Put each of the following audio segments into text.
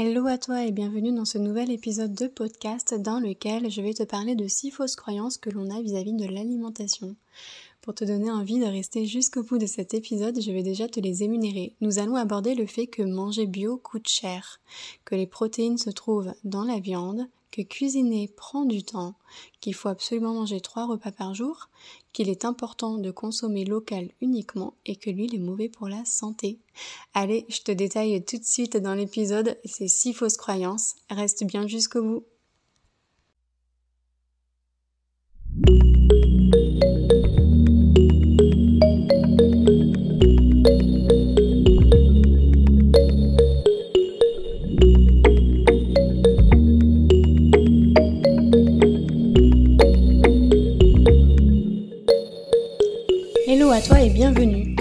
Hello à toi et bienvenue dans ce nouvel épisode de podcast dans lequel je vais te parler de six fausses croyances que l'on a vis-à-vis de l'alimentation. Pour te donner envie de rester jusqu'au bout de cet épisode, je vais déjà te les énumérer. Nous allons aborder le fait que manger bio coûte cher, que les protéines se trouvent dans la viande, que cuisiner prend du temps, qu'il faut absolument manger trois repas par jour, qu'il est important de consommer local uniquement et que l'huile est mauvais pour la santé. Allez, je te détaille tout de suite dans l'épisode ces six fausses croyances. Reste bien jusqu'au bout.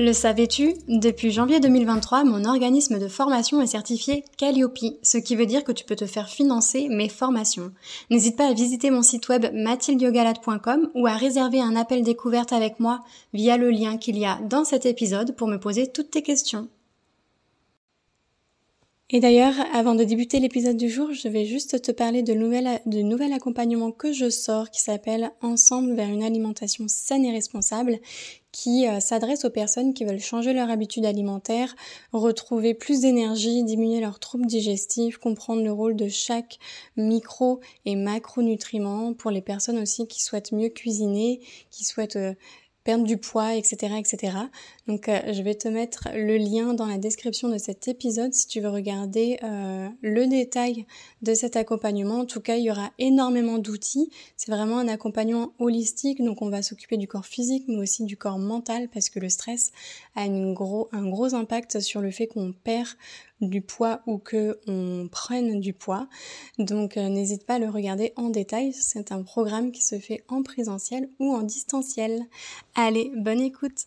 Le savais-tu? Depuis janvier 2023, mon organisme de formation est certifié Calliope, ce qui veut dire que tu peux te faire financer mes formations. N'hésite pas à visiter mon site web mathildiogalade.com ou à réserver un appel découverte avec moi via le lien qu'il y a dans cet épisode pour me poser toutes tes questions. Et d'ailleurs, avant de débuter l'épisode du jour, je vais juste te parler de, de nouvel accompagnement que je sors qui s'appelle Ensemble vers une alimentation saine et responsable qui euh, s'adresse aux personnes qui veulent changer leur habitude alimentaire, retrouver plus d'énergie, diminuer leurs troubles digestifs, comprendre le rôle de chaque micro et macronutriment pour les personnes aussi qui souhaitent mieux cuisiner, qui souhaitent euh, perdre du poids, etc., etc. Donc, euh, je vais te mettre le lien dans la description de cet épisode si tu veux regarder euh, le détail de cet accompagnement. En tout cas, il y aura énormément d'outils. C'est vraiment un accompagnement holistique, donc on va s'occuper du corps physique, mais aussi du corps mental, parce que le stress a une gros, un gros impact sur le fait qu'on perd du poids ou que on prenne du poids. Donc euh, n'hésite pas à le regarder en détail. C'est un programme qui se fait en présentiel ou en distanciel. Allez, bonne écoute.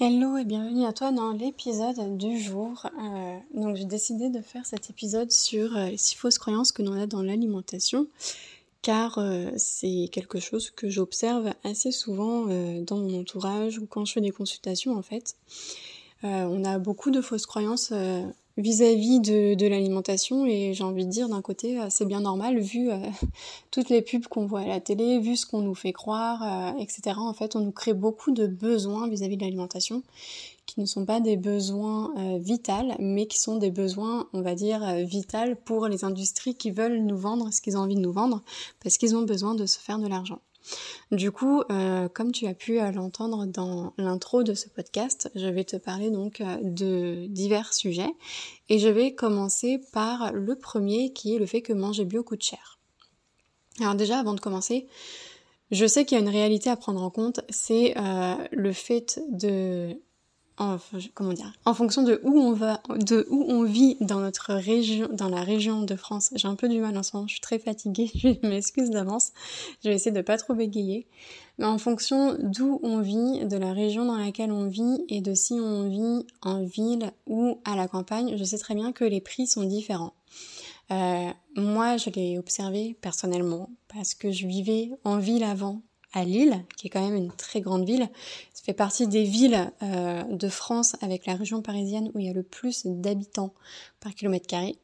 Hello et bienvenue à toi dans l'épisode du jour. Euh, donc j'ai décidé de faire cet épisode sur euh, les six fausses croyances que l'on a dans l'alimentation car c'est quelque chose que j'observe assez souvent dans mon entourage ou quand je fais des consultations en fait. Euh, on a beaucoup de fausses croyances euh, vis-à-vis de, l'alimentation et j'ai envie de dire d'un côté euh, c'est bien normal vu toutes les pubs qu'on voit à la télé, vu ce qu'on nous fait croire, etc. En fait on nous crée beaucoup de besoins vis-à-vis de l'alimentation qui ne sont pas des besoins vitaux mais qui sont des besoins on va dire vitaux pour les industries qui veulent nous vendre ce qu'ils ont envie de nous vendre parce qu'ils ont besoin de se faire de l'argent. Du coup, euh, comme tu as pu euh, l'entendre dans l'intro de ce podcast, je vais te parler donc euh, de divers sujets et je vais commencer par le premier qui est le fait que manger bio coûte cher. Alors déjà, avant de commencer, je sais qu'il y a une réalité à prendre en compte, c'est le fait de en, comment dire, en fonction de où on va, de où on vit dans notre région, dans la région de France. J'ai un peu du mal en ce moment, je suis très fatiguée, je m'excuse d'avance. Je vais essayer de pas trop bégayer. Mais en fonction d'où on vit, de la région dans laquelle on vit et de si on vit en ville ou à la campagne, je sais très bien que les prix sont différents. Euh, moi, je l'ai observé personnellement parce que je vivais en ville avant à Lille, qui est quand même une très grande ville. Ça fait partie des villes euh, de France avec la région parisienne où il y a le plus d'habitants par kilomètre carré.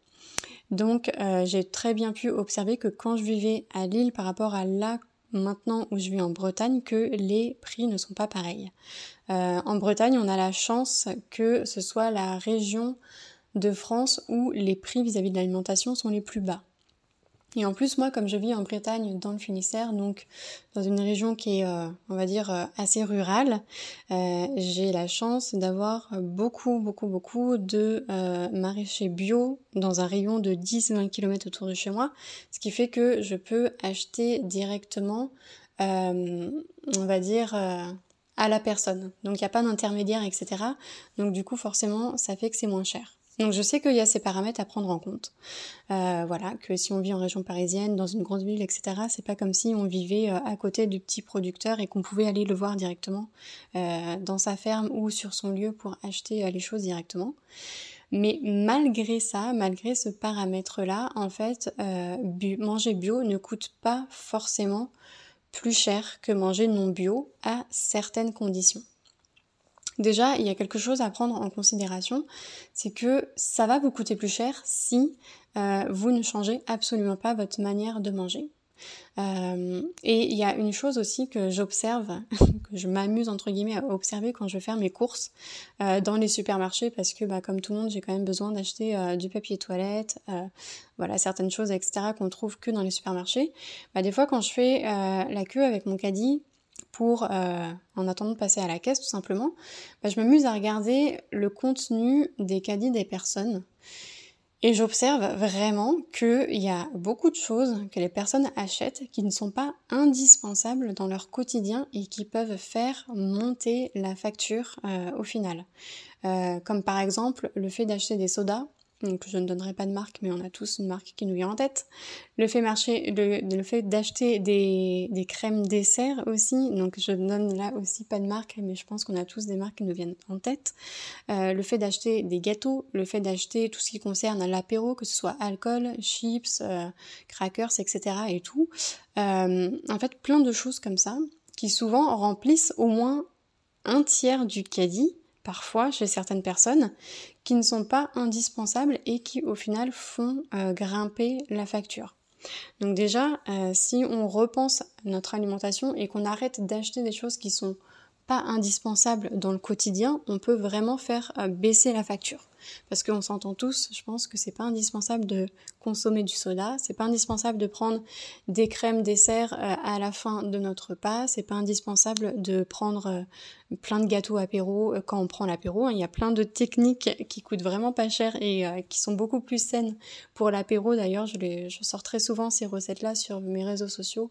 Donc euh, j'ai très bien pu observer que quand je vivais à Lille par rapport à là maintenant où je vis en Bretagne, que les prix ne sont pas pareils. Euh, en Bretagne, on a la chance que ce soit la région de France où les prix vis à -vis de l'alimentation sont les plus bas. Et en plus, moi, comme je vis en Bretagne, dans le Finistère, donc dans une région qui est, euh, on va dire, euh, assez rurale, euh, j'ai la chance d'avoir beaucoup, beaucoup, beaucoup de maraîchers bio dans un rayon de 10-20 km autour de chez moi, ce qui fait que je peux acheter directement, on va dire, à la personne. Donc il n'y a pas d'intermédiaire, etc. Donc du coup forcément ça fait que c'est moins cher. Donc je sais qu'il y a ces paramètres à prendre en compte. Euh, voilà, que si on vit en région parisienne, dans une grande ville, etc., c'est pas comme si on vivait euh, à côté du petit producteur et qu'on pouvait aller le voir directement euh, dans sa ferme ou sur son lieu pour acheter les choses directement. Mais malgré ça, malgré ce paramètre-là, en fait, manger bio ne coûte pas forcément plus cher que manger non bio à certaines conditions. Déjà, il y a quelque chose à prendre en considération, c'est que ça va vous coûter plus cher si euh, vous ne changez absolument pas votre manière de manger. Euh, et il y a une chose aussi que j'observe, que je m'amuse entre guillemets à observer quand je vais faire mes courses euh, dans les supermarchés, parce que bah, comme tout le monde, j'ai quand même besoin d'acheter du papier toilette, voilà certaines choses, etc. qu'on trouve que dans les supermarchés. Bah, des fois, quand je fais la queue avec mon caddie, pour, euh, en attendant de passer à la caisse tout simplement, bah, je m'amuse à regarder le contenu des caddies des personnes. Et j'observe vraiment qu'il y a beaucoup de choses que les personnes achètent qui ne sont pas indispensables dans leur quotidien et qui peuvent faire monter la facture euh, au final. Euh, comme par exemple le fait d'acheter des sodas donc je ne donnerai pas de marque, mais on a tous une marque qui nous vient en tête. Le fait, marcher, le, fait d'acheter des, des, crèmes dessert aussi, donc je ne donne là aussi pas de marque, mais je pense qu'on a tous des marques qui nous viennent en tête. Euh, le fait d'acheter des gâteaux, le fait d'acheter tout ce qui concerne l'apéro, que ce soit alcool, chips, euh, crackers, etc. et tout. Euh, en fait, plein de choses comme ça, qui souvent remplissent au moins un tiers du caddie parfois chez certaines personnes qui ne sont pas indispensables et qui au final font euh, grimper la facture. Donc déjà, euh, si on repense notre alimentation et qu'on arrête d'acheter des choses qui sont pas indispensable dans le quotidien, on peut vraiment faire euh, baisser la facture. Parce qu'on s'entend tous, je pense que c'est pas indispensable de consommer du soda, c'est pas indispensable de prendre des crèmes dessert euh, à la fin de notre repas, c'est pas indispensable de prendre euh, plein de gâteaux apéro quand on prend l'apéro. Hein. Il y a plein de techniques qui coûtent vraiment pas cher et qui sont beaucoup plus saines pour l'apéro. D'ailleurs, je, je sors très souvent ces recettes-là sur mes réseaux sociaux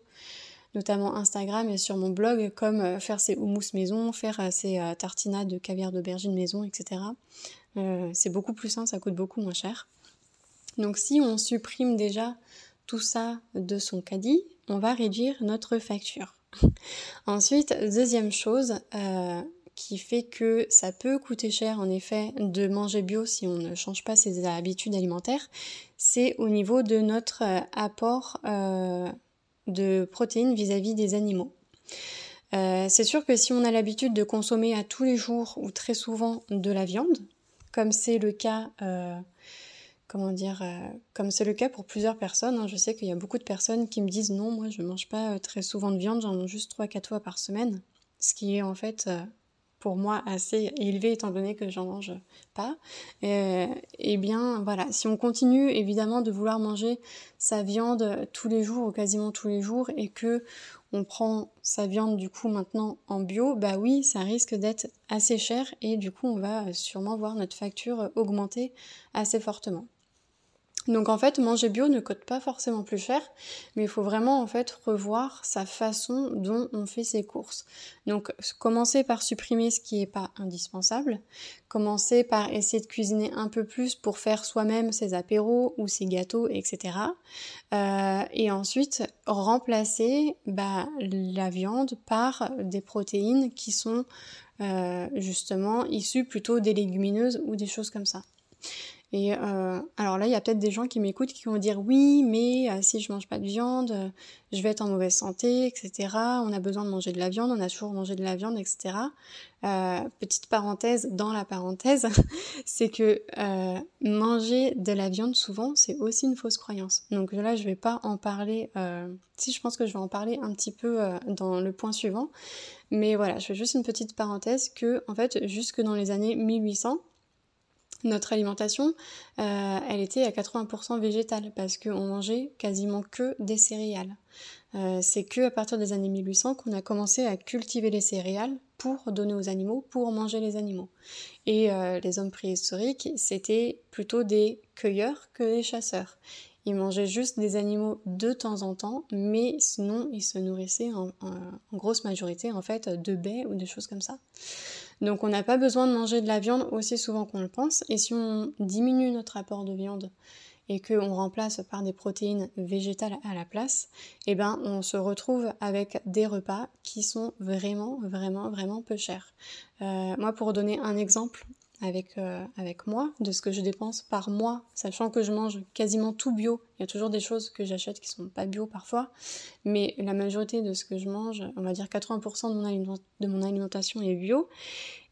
notamment Instagram et sur mon blog, comme euh, faire ses houmous maison, faire euh, ses euh, tartinades de caviar d'aubergine maison, etc. c'est beaucoup plus simple, ça coûte beaucoup moins cher. Donc si on supprime déjà tout ça de son caddie, on va réduire notre facture. Ensuite, deuxième chose qui fait que ça peut coûter cher en effet de manger bio si on ne change pas ses habitudes alimentaires, c'est au niveau de notre apport de protéines vis-à-vis des animaux. Euh, c'est sûr que si on a l'habitude de consommer à tous les jours ou très souvent de la viande, comme c'est le cas, euh, comment dire, euh, comme c'est le cas pour plusieurs personnes, hein, je sais qu'il y a beaucoup de personnes qui me disent non, moi je ne mange pas très souvent de viande, j'en mange juste 3-4 fois par semaine, ce qui est en fait pour moi assez élevé étant donné que j'en mange pas. et eh bien voilà, si on continue évidemment de vouloir manger sa viande tous les jours ou quasiment tous les jours et que on prend sa viande du coup maintenant en bio, bah oui, ça risque d'être assez cher et du coup on va sûrement voir notre facture augmenter assez fortement. Donc en fait, manger bio ne coûte pas forcément plus cher, mais il faut vraiment en fait revoir sa façon dont on fait ses courses. Donc commencer par supprimer ce qui n'est pas indispensable, commencer par essayer de cuisiner un peu plus pour faire soi-même ses apéros ou ses gâteaux, etc. Euh, et ensuite remplacer bah, la viande par des protéines qui sont euh, justement issues plutôt des légumineuses ou des choses comme ça. Et euh, alors là, il y a peut-être des gens qui m'écoutent qui vont dire oui, mais euh, si je mange pas de viande, euh, je vais être en mauvaise santé, etc. On a besoin de manger de la viande, on a toujours mangé de la viande, etc. petite parenthèse dans la parenthèse, c'est que manger de la viande souvent, c'est aussi une fausse croyance. Donc là, je vais pas en parler. si je pense que je vais en parler un petit peu dans le point suivant, mais voilà, je fais juste une petite parenthèse que en fait, jusque dans les années 1800 notre alimentation, euh, elle était à 80% végétale parce qu'on mangeait quasiment que des céréales. Euh, c'est que à partir des années 1800 qu'on a commencé à cultiver les céréales pour donner aux animaux, pour manger les animaux. Et euh, les hommes préhistoriques, c'était plutôt des cueilleurs que des chasseurs. ils mangeaient juste des animaux de temps en temps, mais sinon ils se nourrissaient en, grosse majorité en fait de baies ou des choses comme ça. Donc on n'a pas besoin de manger de la viande aussi souvent qu'on le pense, et si on diminue notre apport de viande et qu'on remplace par des protéines végétales à la place, eh ben on se retrouve avec des repas qui sont vraiment, vraiment, vraiment peu chers. Euh, moi, pour donner un exemple, avec, euh, avec moi, de ce que je dépense par mois, sachant que je mange quasiment tout bio. Il y a toujours des choses que j'achète qui sont pas bio parfois, mais la majorité de ce que je mange, on va dire 80% de mon, de mon alimentation est bio.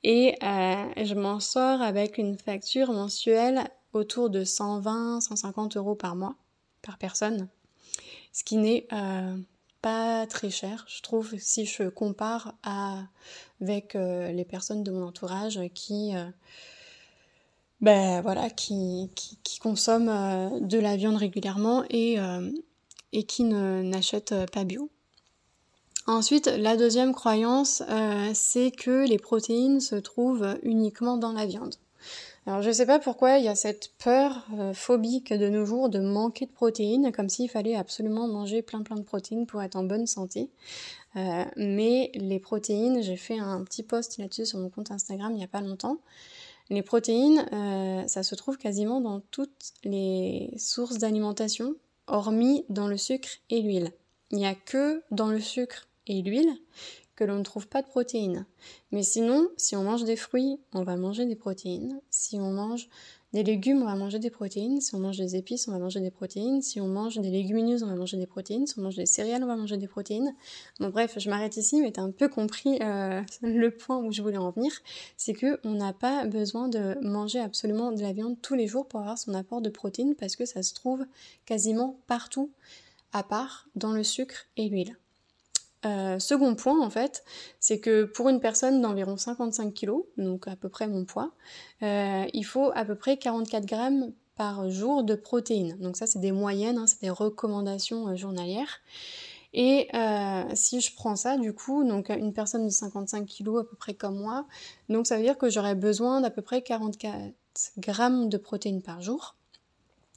Et euh, je m'en sors avec une facture mensuelle autour de 120-150 euros par mois, par personne, ce qui n'est euh, pas très cher, je trouve, si je compare avec euh, les personnes de mon entourage qui, euh, ben, voilà, qui, consomment euh, de la viande régulièrement et, et qui n'achètent pas bio. Ensuite, la deuxième croyance, c'est que les protéines se trouvent uniquement dans la viande. Alors je sais pas pourquoi il y a cette peur euh, phobique de nos jours de manquer de protéines, comme s'il fallait absolument manger plein plein de protéines pour être en bonne santé. Euh, mais les protéines, j'ai fait un petit post là-dessus sur mon compte Instagram il n'y a pas longtemps. Les protéines, euh, ça se trouve quasiment dans toutes les sources d'alimentation, hormis dans le sucre et l'huile. Il n'y a que dans le sucre et l'huile que l'on ne trouve pas de protéines. Mais sinon, si on mange des fruits, on va manger des protéines. Si on mange des légumes, on va manger des protéines. Si on mange des épices, on va manger des protéines. Si on mange des légumineuses, on va manger des protéines. Si on mange des céréales, on va manger des protéines. Bon bref, je m'arrête ici, mais t'as un peu compris euh, le point où je voulais en venir. C'est que on n'a pas besoin de manger absolument de la viande tous les jours pour avoir son apport de protéines parce que ça se trouve quasiment partout, à part dans le sucre et l'huile. Euh, second point en fait, c'est que pour une personne d'environ 55 kg, donc à peu près mon poids, euh, il faut à peu près 44 grammes par jour de protéines. Donc ça c'est des moyennes, hein, c'est des recommandations euh, journalières. Et si je prends ça, du coup, donc une personne de 55 kg à peu près comme moi, donc ça veut dire que j'aurais besoin d'à peu près 44 grammes de protéines par jour.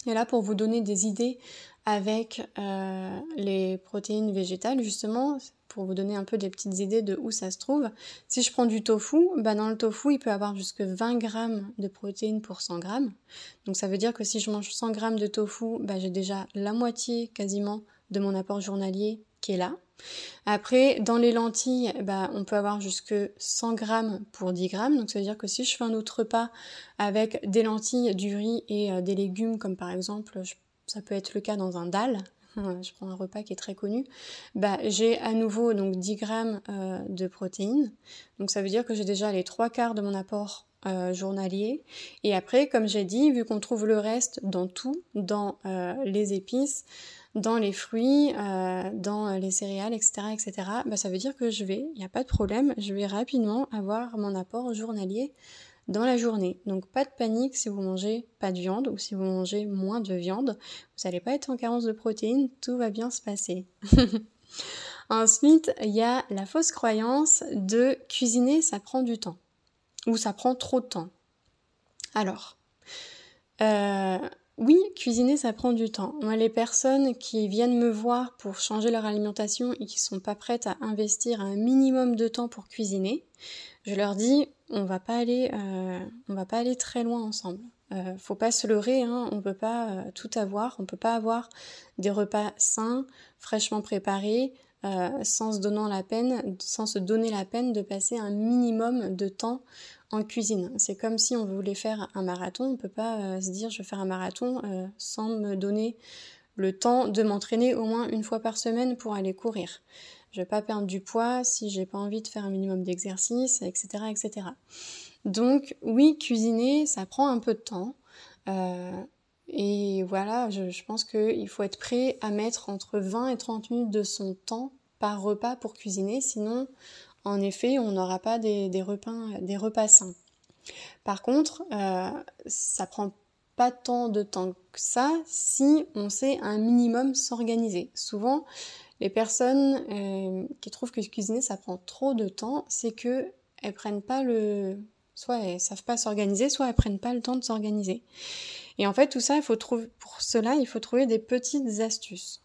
Et là, pour vous donner des idées avec euh, les protéines végétales, justement, pour vous donner un peu des petites idées de où ça se trouve. Si je prends du tofu, bah dans le tofu, il peut avoir jusque 20 grammes de protéines pour 100 grammes. Donc ça veut dire que si je mange 100 grammes de tofu, bah j'ai déjà la moitié quasiment de mon apport journalier qui est là. Après, dans les lentilles, bah, on peut avoir jusque 100 grammes pour 10 grammes. Donc ça veut dire que si je fais un autre repas avec des lentilles, du riz et euh, des légumes, comme par exemple, ça peut être le cas dans un dalle, je prends un repas qui est très connu, bah, j'ai à nouveau donc 10 grammes euh, de protéines. Donc ça veut dire que j'ai déjà les trois quarts de mon apport euh, journalier. Et après, comme j'ai dit, vu qu'on trouve le reste dans tout, dans euh, les épices, dans les fruits, dans les céréales, etc., etc., bah, ça veut dire que je vais, il n'y a pas de problème, je vais rapidement avoir mon apport journalier dans la journée. Donc pas de panique si vous mangez pas de viande ou si vous mangez moins de viande. Vous n'allez pas être en carence de protéines, tout va bien se passer. Ensuite, il y a la fausse croyance de cuisiner, ça prend du temps. Ou ça prend trop de temps. Alors, euh, oui, cuisiner, ça prend du temps. Moi, les personnes qui viennent me voir pour changer leur alimentation et qui sont pas prêtes à investir un minimum de temps pour cuisiner, je leur dis, on va pas aller, euh, on va pas aller très loin ensemble. Euh, faut pas se leurrer, hein, on peut pas euh, tout avoir, on peut pas avoir des repas sains, fraîchement préparés, euh, sans se donnant la peine, sans se donner la peine de passer un minimum de temps en cuisine. C'est comme si on voulait faire un marathon, on peut pas se dire je vais faire un marathon sans me donner le temps de m'entraîner au moins une fois par semaine pour aller courir. Je vais pas perdre du poids si j'ai pas envie de faire un minimum d'exercice, etc., etc. Donc oui, cuisiner, ça prend un peu de temps. Euh, et voilà, je, pense qu'il faut être prêt à mettre entre 20 et 30 minutes de son temps par repas pour cuisiner, sinon, en effet, on n'aura pas des, repas, des repas sains. Par contre, euh, ça prend pas tant de temps que ça si on sait un minimum s'organiser. Souvent, les personnes euh, qui trouvent que cuisiner ça prend trop de temps, c'est que elles prennent pas le soit elles savent pas s'organiser, soit elles prennent pas le temps de s'organiser. Et en fait, tout ça, il faut trouver, pour cela, il faut trouver des petites astuces.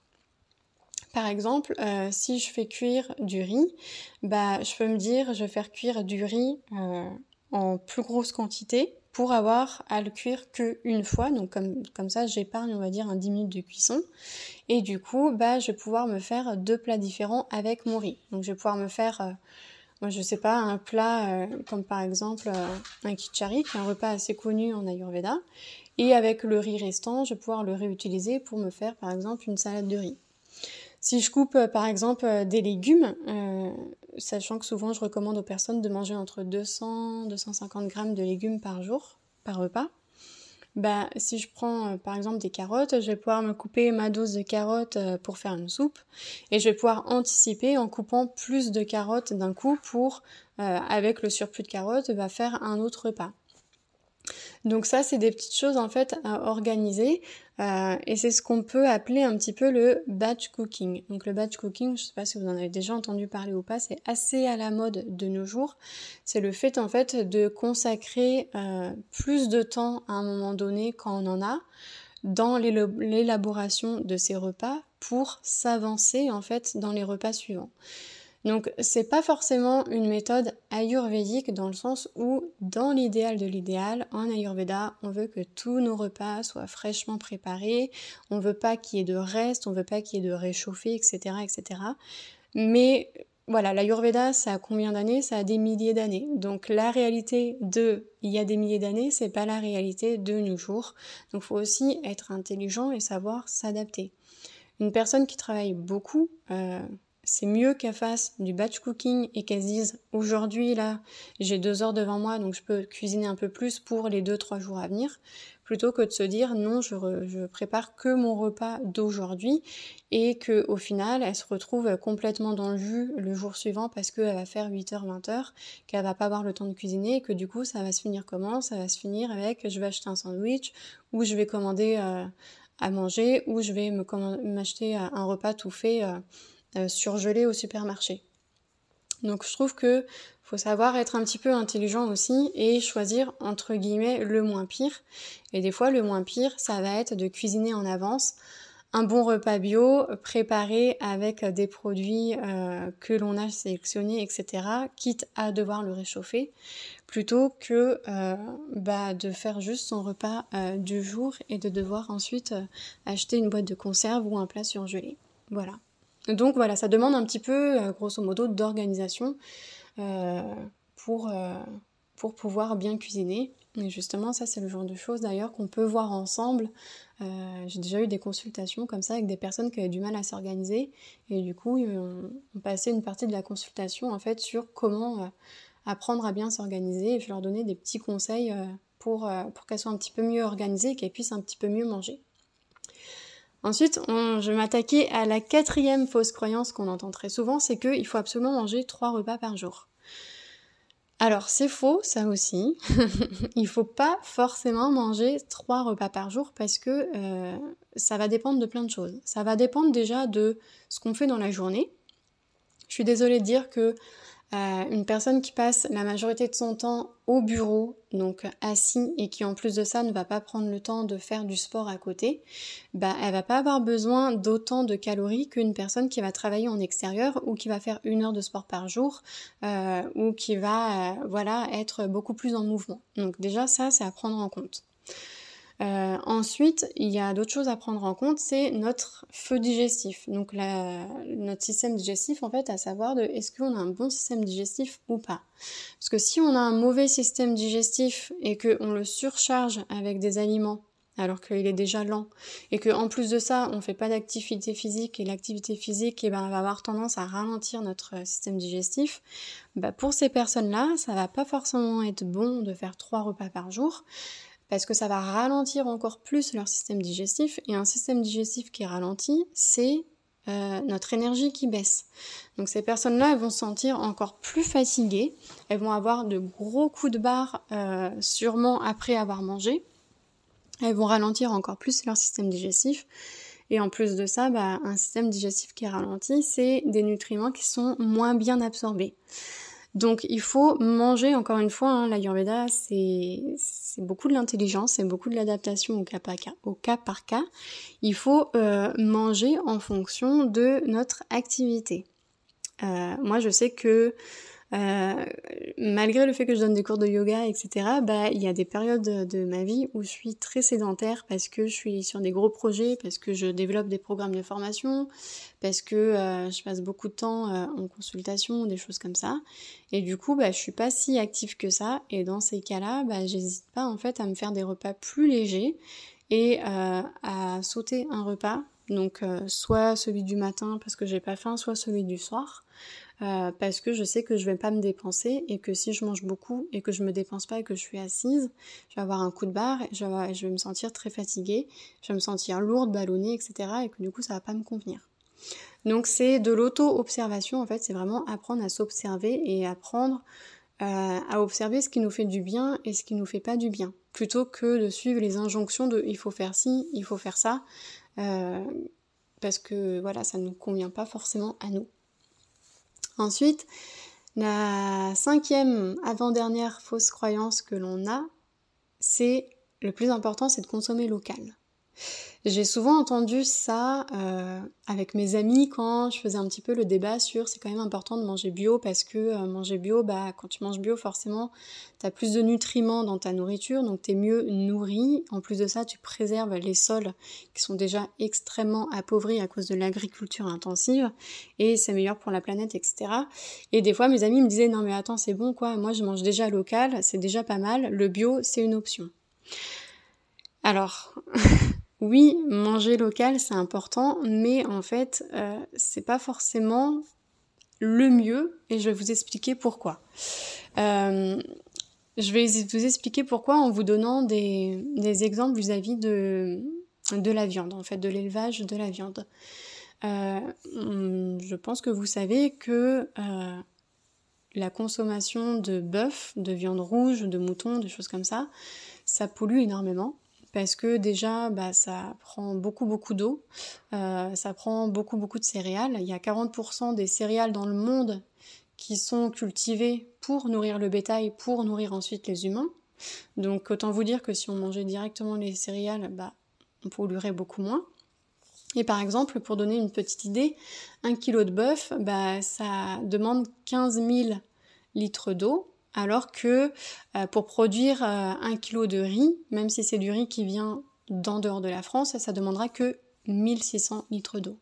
Par exemple, euh, si je fais cuire du riz, bah, je peux me dire, je vais faire cuire du riz euh, en plus grosse quantité pour avoir à le cuire qu'une fois. Donc comme, comme ça, j'épargne, on va dire, un 10 minutes de cuisson. Et du coup, bah, je vais pouvoir me faire deux plats différents avec mon riz. Donc je vais pouvoir me faire, euh, moi je sais pas, un plat comme par exemple un kichari, qui est un repas assez connu en Ayurveda. Et avec le riz restant, je vais pouvoir le réutiliser pour me faire par exemple une salade de riz. Si je coupe euh, par exemple euh, des légumes, euh, sachant que souvent je recommande aux personnes de manger entre 200 250 grammes de légumes par jour, par repas, bah, si je prends par exemple des carottes, je vais pouvoir me couper ma dose de carottes pour faire une soupe et je vais pouvoir anticiper en coupant plus de carottes d'un coup pour, avec le surplus de carottes, va faire un autre repas. Donc ça, c'est des petites choses en fait à organiser euh, et c'est ce qu'on peut appeler un petit peu le batch cooking. Donc le batch cooking, je ne sais pas si vous en avez déjà entendu parler ou pas, c'est assez à la mode de nos jours. C'est le fait en fait de consacrer euh, plus de temps à un moment donné quand on en a dans l'élaboration de ces repas pour s'avancer en fait dans les repas suivants. Donc c'est pas forcément une méthode ayurvédique dans le sens où dans l'idéal de l'idéal, en ayurveda, on veut que tous nos repas soient fraîchement préparés, on veut pas qu'il y ait de reste, on veut pas qu'il y ait de réchauffé, etc. etc. Mais voilà, l'ayurveda, ça a combien d'années? Ça a des milliers d'années. Donc la réalité de il y a des milliers d'années, c'est pas la réalité de nos jours. Donc faut aussi être intelligent et savoir s'adapter. Une personne qui travaille beaucoup, euh, c'est mieux qu'elle fasse du batch cooking et qu'elle se dise aujourd'hui là j'ai deux heures devant moi donc je peux cuisiner un peu plus pour les deux trois jours à venir plutôt que de se dire non je, prépare que mon repas d'aujourd'hui et que au final elle se retrouve complètement dans le jus le jour suivant parce qu'elle va faire 8h 20h qu'elle va pas avoir le temps de cuisiner et que du coup ça va se finir comment? Ça va se finir avec je vais acheter un sandwich ou je vais commander euh, à manger ou je vais m'acheter un repas tout fait euh, euh, surgelé au supermarché. Donc je trouve que faut savoir être un petit peu intelligent aussi et choisir entre guillemets le moins pire. Et des fois le moins pire, ça va être de cuisiner en avance un bon repas bio préparé avec des produits euh, que l'on a sélectionnés, etc. Quitte à devoir le réchauffer, plutôt que euh, bah, de faire juste son repas du jour et de devoir ensuite acheter une boîte de conserve ou un plat surgelé. Voilà. Donc voilà, ça demande un petit peu, euh, grosso modo, d'organisation euh, pour, euh, pour pouvoir bien cuisiner. Et justement, ça c'est le genre de choses d'ailleurs qu'on peut voir ensemble. J'ai déjà eu des consultations comme ça avec des personnes qui avaient du mal à s'organiser et du coup on, on, passait une partie de la consultation en fait sur comment apprendre à bien s'organiser et je leur donnais des petits conseils pour, pour qu'elles soient un petit peu mieux organisées et qu'elles puissent un petit peu mieux manger. Ensuite, je vais m'attaquer à la quatrième fausse croyance qu'on entend très souvent, c'est qu'il faut absolument manger trois repas par jour. Alors c'est faux, ça aussi. Il faut pas forcément manger trois repas par jour parce que euh, ça va dépendre de plein de choses. Ça va dépendre déjà de ce qu'on fait dans la journée. Je suis désolée de dire que euh, une personne qui passe la majorité de son temps au bureau, donc assis, et qui en plus de ça ne va pas prendre le temps de faire du sport à côté, bah elle va pas avoir besoin d'autant de calories qu'une personne qui va travailler en extérieur ou qui va faire une heure de sport par jour euh, ou qui va euh, voilà être beaucoup plus en mouvement. Donc déjà ça c'est à prendre en compte. Euh, ensuite, il y a d'autres choses à prendre en compte, c'est notre feu digestif. Donc notre système digestif, en fait, à savoir de est-ce qu'on a un bon système digestif ou pas. Parce que si on a un mauvais système digestif et qu'on le surcharge avec des aliments alors qu'il est déjà lent et qu'en plus de ça on fait pas d'activité physique et l'activité physique eh ben, va avoir tendance à ralentir notre système digestif bah, pour ces personnes là ça va pas forcément être bon de faire trois repas par jour parce que ça va ralentir encore plus leur système digestif et un système digestif qui est ralenti, c'est euh, notre énergie qui baisse. Donc ces personnes-là, elles vont se sentir encore plus fatiguées, elles vont avoir de gros coups de barre euh, sûrement après avoir mangé, elles vont ralentir encore plus leur système digestif. Et en plus de ça, bah, un système digestif qui est ralenti, c'est des nutriments qui sont moins bien absorbés. Donc il faut manger, encore une fois, hein, l'Ayurveda, c'est beaucoup de l'intelligence, c'est beaucoup de l'adaptation au, cas par cas, au cas par cas. Il faut euh, manger en fonction de notre activité. Euh, moi, je sais que euh, malgré le fait que je donne des cours de yoga, etc., bah, il y a des périodes de ma vie où je suis très sédentaire parce que je suis sur des gros projets, parce que je développe des programmes de formation, parce que euh, je passe beaucoup de temps euh, en consultation, des choses comme ça. Et du coup, bah, je suis pas si active que ça. Et dans ces cas-là, bah, j'hésite pas en fait à me faire des repas plus légers et à sauter un repas. Donc soit celui du matin parce que j'ai pas faim, soit celui du soir. Euh, parce que je sais que je vais pas me dépenser et que si je mange beaucoup et que je me dépense pas et que je suis assise, je vais avoir un coup de barre, et je vais, me sentir très fatiguée, je vais me sentir lourde, ballonnée, etc. et que du coup ça va pas me convenir. Donc c'est de l'auto-observation en fait, c'est vraiment apprendre à s'observer et apprendre euh, à observer ce qui nous fait du bien et ce qui nous fait pas du bien, plutôt que de suivre les injonctions de il faut faire ci, il faut faire ça, euh, parce que voilà, ça ne nous convient pas forcément à nous. Ensuite, la cinquième avant-dernière fausse croyance que l'on a, c'est le plus important, c'est de consommer local. J'ai souvent entendu ça euh, avec mes amis quand je faisais un petit peu le débat sur c'est quand même important de manger bio parce que euh, manger bio, bah quand tu manges bio forcément tu as plus de nutriments dans ta nourriture donc tu es mieux nourri. En plus de ça tu préserves les sols qui sont déjà extrêmement appauvris à cause de l'agriculture intensive et c'est meilleur pour la planète etc. Et des fois mes amis me disaient non mais attends c'est bon quoi, moi je mange déjà local, c'est déjà pas mal, le bio c'est une option. Alors oui, manger local c'est important, mais en fait euh, c'est pas forcément le mieux et je vais vous expliquer pourquoi. Euh, je vais vous expliquer pourquoi en vous donnant des, exemples vis-à-vis de, de la viande, en fait, de l'élevage de la viande. Euh, je pense que vous savez que la consommation de bœuf, de viande rouge, de mouton, des choses comme ça, ça pollue énormément parce que déjà bah, ça prend beaucoup beaucoup d'eau, euh, ça prend beaucoup beaucoup de céréales. Il y a 40% des céréales dans le monde qui sont cultivées pour nourrir le bétail, pour nourrir ensuite les humains. Donc autant vous dire que si on mangeait directement les céréales, bah, on polluerait beaucoup moins. Et par exemple, pour donner une petite idée, un kilo de bœuf, bah, ça demande 15 000 litres d'eau alors que euh, pour produire euh, un kilo de riz, même si c'est du riz qui vient d'en dehors de la France, ça demandera que 1600 litres d'eau.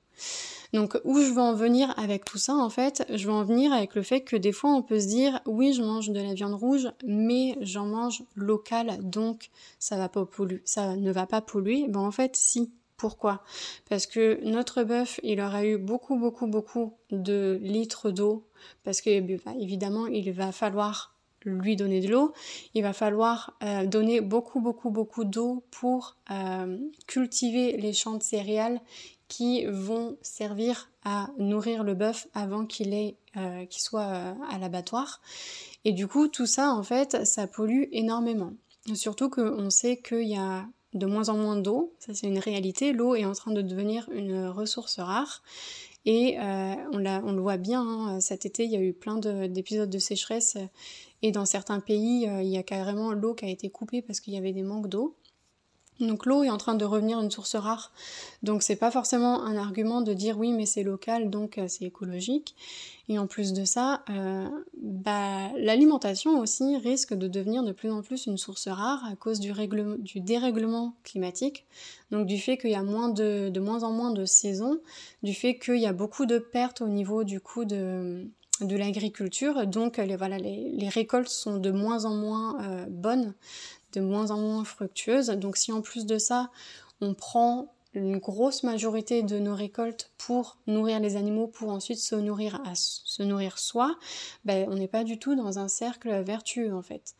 Donc où je veux en venir avec tout ça en fait, je veux en venir avec le fait que des fois on peut se dire oui je mange de la viande rouge mais j'en mange local donc ça va pas polluer, ça ne va pas polluer. Ben en fait si. Pourquoi? Parce que notre bœuf, il aura eu beaucoup, beaucoup, beaucoup de litres d'eau. Parce que, bah, évidemment, il va falloir lui donner de l'eau, il va falloir euh, donner beaucoup beaucoup beaucoup d'eau pour euh, cultiver les champs de céréales qui vont servir à nourrir le bœuf avant qu'il euh, qu'il soit à l'abattoir. Et du coup, tout ça, en fait, ça pollue énormément. Surtout qu'on sait qu'il y a de moins en moins d'eau, ça c'est une réalité, l'eau est en train de devenir une ressource rare et euh, on, le voit bien, hein, cet été, il y a eu plein d'épisodes de, sécheresse et dans certains pays, euh, il y a carrément l'eau qui a été coupée parce qu'il y avait des manques d'eau. Donc l'eau est en train de revenir une source rare. Donc c'est pas forcément un argument de dire oui mais c'est local donc euh, c'est écologique. Et en plus de ça, euh, bah, l'alimentation aussi risque de devenir de plus en plus une source rare à cause du, dérèglement climatique. Donc du fait qu'il y a moins de, moins en moins de saisons, du fait qu'il y a beaucoup de pertes au niveau du coup de l'agriculture, donc les, récoltes sont de moins en moins euh, bonnes de moins en moins fructueuse. Donc si en plus de ça, on prend une grosse majorité de nos récoltes pour nourrir les animaux, pour ensuite se nourrir, à, se nourrir soi, ben, on n'est pas du tout dans un cercle vertueux en fait.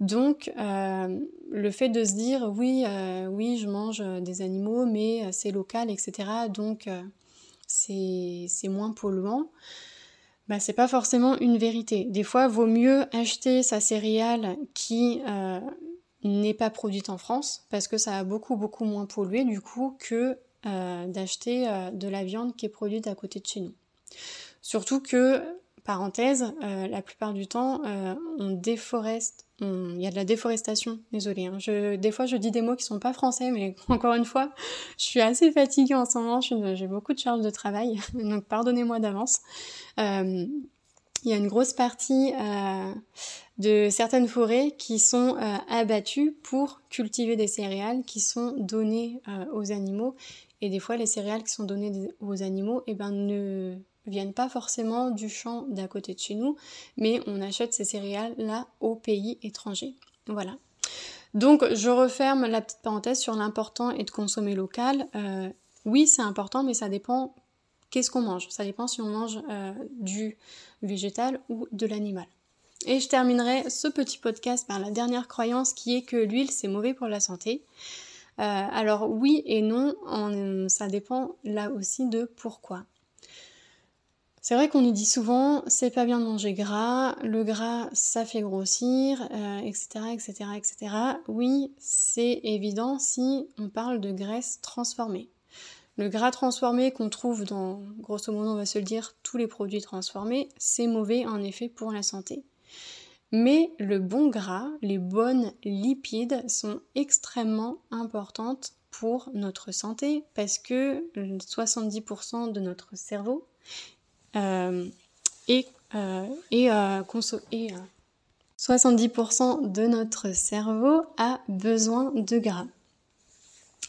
Donc euh, le fait de se dire oui, euh, oui, je mange des animaux, mais euh, c'est local, etc. Donc c'est moins polluant. Ben, c'est pas forcément une vérité. Des fois, vaut mieux acheter sa céréale qui n'est pas produite en France parce que ça a beaucoup beaucoup moins pollué du coup que euh, d'acheter euh, de la viande qui est produite à côté de chez nous. Surtout que parenthèse, la plupart du temps, on déforeste il y a de la déforestation, désolé. Hein. des fois, je dis des mots qui sont pas français, mais encore une fois, je suis assez fatiguée en ce moment. J'ai beaucoup de charges de travail, donc pardonnez-moi d'avance. Euh, il y a une grosse partie euh, de certaines forêts qui sont euh, abattues pour cultiver des céréales qui sont données aux animaux. Et des fois, les céréales qui sont données aux animaux, eh ben, ne viennent pas forcément du champ d'à côté de chez nous, mais on achète ces céréales là au pays étranger. Voilà. Donc je referme la petite parenthèse sur l'important et de consommer local. Euh, oui, c'est important, mais ça dépend qu'est-ce qu'on mange. Ça dépend si on mange euh, du végétal ou de l'animal. Et je terminerai ce petit podcast par la dernière croyance qui est que l'huile c'est mauvais pour la santé. Euh, alors oui et non, ça dépend là aussi de pourquoi. C'est vrai qu'on nous dit souvent c'est pas bien de manger gras, le gras ça fait grossir, etc., etc., etc. Oui, c'est évident si on parle de graisse transformée. Le gras transformé qu'on trouve dans, grosso modo, on va se le dire, tous les produits transformés, c'est mauvais en effet pour la santé. Mais le bon gras, les bonnes lipides sont extrêmement importantes pour notre santé parce que 70% de notre cerveau euh, euh, et, 70% euh, de notre cerveau a besoin de gras.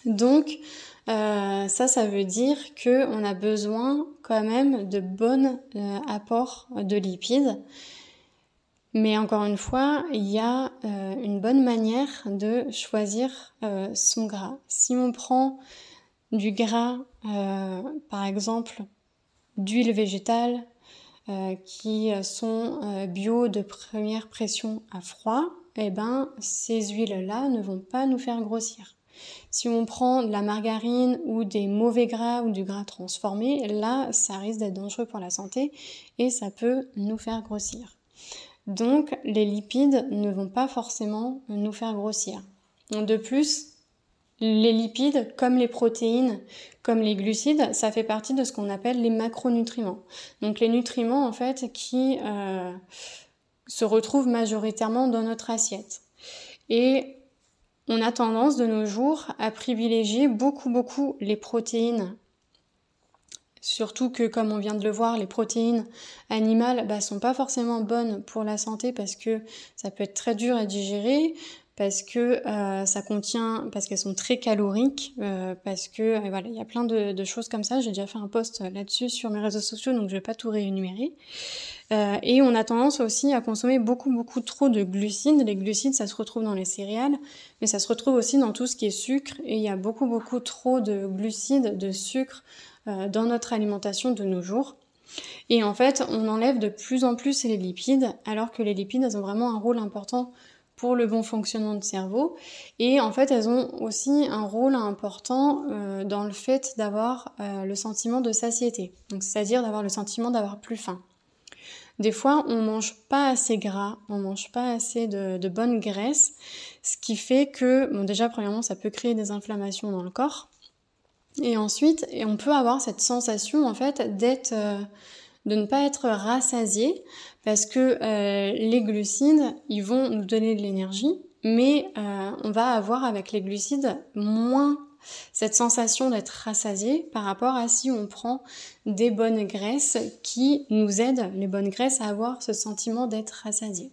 Donc ça, ça veut dire qu'on a besoin quand même de bons apports de lipides. Mais encore une fois, il y a une bonne manière de choisir son gras. Si on prend du gras, par exemple, d'huiles végétales euh, qui sont euh, bio de première pression à froid, eh ben, ces huiles-là ne vont pas nous faire grossir. Si on prend de la margarine ou des mauvais gras ou du gras transformé, là, ça risque d'être dangereux pour la santé et ça peut nous faire grossir. Donc, les lipides ne vont pas forcément nous faire grossir. De plus, les lipides, comme les protéines, comme les glucides, ça fait partie de ce qu'on appelle les macronutriments. Donc les nutriments en fait qui euh, se retrouvent majoritairement dans notre assiette. Et on a tendance de nos jours à privilégier beaucoup beaucoup les protéines. Surtout que, comme on vient de le voir, les protéines animales bah, sont pas forcément bonnes pour la santé parce que ça peut être très dur à digérer, parce que euh, ça contient, parce qu'elles sont très caloriques, euh, parce que euh, voilà, il y a plein de, choses comme ça. J'ai déjà fait un post là-dessus sur mes réseaux sociaux, donc je vais pas tout réénumérer. et on a tendance aussi à consommer beaucoup beaucoup trop de glucides. Les glucides, ça se retrouve dans les céréales, mais ça se retrouve aussi dans tout ce qui est sucre. Et il y a beaucoup beaucoup trop de glucides, de sucre dans notre alimentation de nos jours. Et en fait, on enlève de plus en plus les lipides, alors que les lipides, elles ont vraiment un rôle important pour le bon fonctionnement du cerveau. Et en fait, elles ont aussi un rôle important euh, dans le fait d'avoir euh, le sentiment de satiété. Donc, c'est-à-dire d'avoir le sentiment d'avoir plus faim. Des fois, on mange pas assez gras, on mange pas assez de, de bonne graisse, ce qui fait que, bon, déjà, premièrement, ça peut créer des inflammations dans le corps. Et ensuite, on peut avoir cette sensation, en fait, d'être, euh, de ne pas être rassasié parce que euh, les glucides, ils vont nous donner de l'énergie, mais euh, on va avoir avec les glucides moins cette sensation d'être rassasié par rapport à si on prend des bonnes graisses qui nous aident, les bonnes graisses, à avoir ce sentiment d'être rassasié.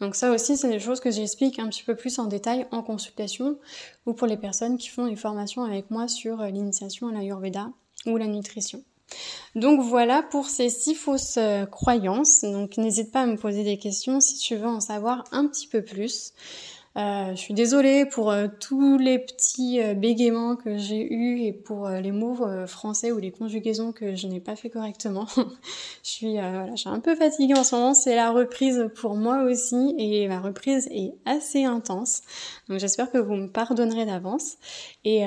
Donc ça aussi, c'est des choses que j'explique un petit peu plus en détail en consultation ou pour les personnes qui font les formations avec moi sur l'initiation à l'Ayurveda ou la nutrition. Donc voilà pour ces six fausses euh, croyances. Donc n'hésite pas à me poser des questions si tu veux en savoir un petit peu plus. Euh, je suis désolée pour euh, tous les petits bégaiements que j'ai eus et pour les mots français ou les conjugaisons que je n'ai pas fait correctement. je suis voilà, je un peu fatiguée en ce moment, c'est la reprise pour moi aussi et ma reprise est assez intense. Donc j'espère que vous me pardonnerez d'avance et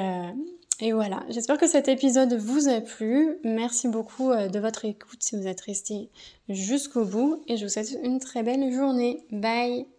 et voilà, j'espère que cet épisode vous a plu. Merci beaucoup euh, de votre écoute si vous êtes resté jusqu'au bout et je vous souhaite une très belle journée. Bye